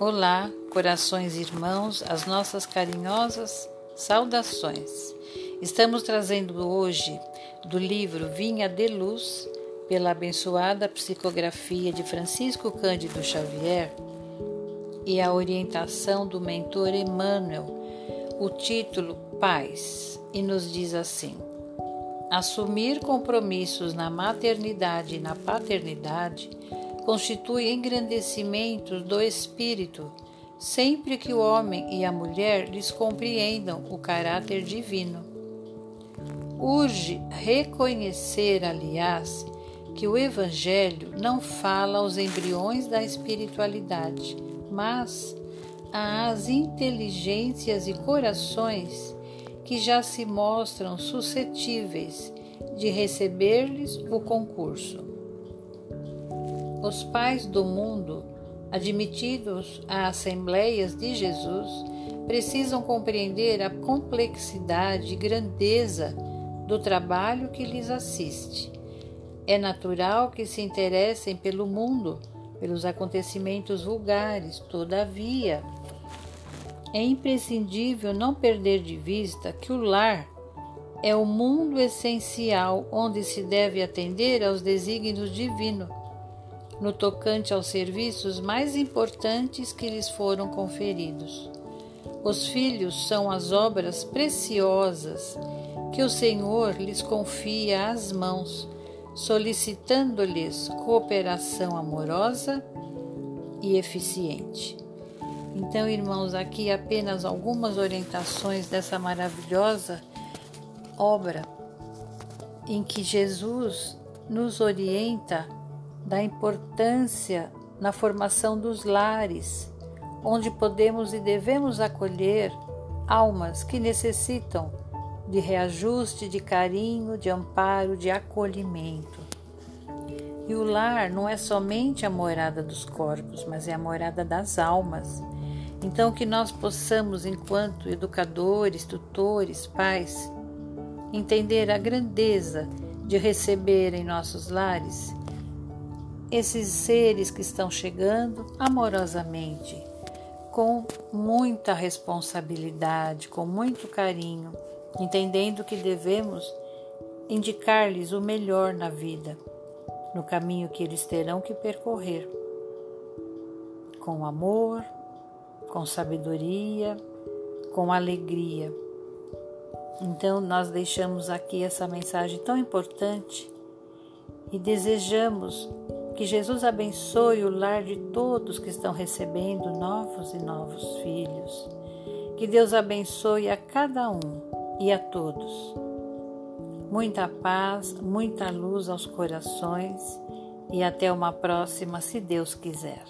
Olá, corações irmãos, as nossas carinhosas saudações. Estamos trazendo hoje do livro Vinha de Luz, pela abençoada psicografia de Francisco Cândido Xavier e a orientação do mentor Emmanuel, o título Paz, e nos diz assim: Assumir compromissos na maternidade e na paternidade constitui engrandecimento do espírito, sempre que o homem e a mulher lhes compreendam o caráter divino. Urge reconhecer, aliás, que o Evangelho não fala aos embriões da espiritualidade, mas às inteligências e corações que já se mostram suscetíveis de receber-lhes o concurso. Os pais do mundo, admitidos a assembleias de Jesus, precisam compreender a complexidade e grandeza do trabalho que lhes assiste. É natural que se interessem pelo mundo, pelos acontecimentos vulgares, todavia, é imprescindível não perder de vista que o lar é o mundo essencial onde se deve atender aos desígnios divinos no tocante aos serviços mais importantes que lhes foram conferidos. Os filhos são as obras preciosas que o Senhor lhes confia às mãos, solicitando-lhes cooperação amorosa e eficiente. Então, irmãos, aqui apenas algumas orientações dessa maravilhosa obra em que Jesus nos orienta da importância na formação dos lares, onde podemos e devemos acolher almas que necessitam de reajuste, de carinho, de amparo, de acolhimento. E o lar não é somente a morada dos corpos, mas é a morada das almas. Então, que nós possamos, enquanto educadores, tutores, pais, entender a grandeza de receber em nossos lares esses seres que estão chegando amorosamente, com muita responsabilidade, com muito carinho, entendendo que devemos indicar-lhes o melhor na vida, no caminho que eles terão que percorrer, com amor, com sabedoria, com alegria. Então, nós deixamos aqui essa mensagem tão importante e desejamos que Jesus abençoe o lar de todos que estão recebendo novos e novos filhos. Que Deus abençoe a cada um e a todos. Muita paz, muita luz aos corações e até uma próxima, se Deus quiser.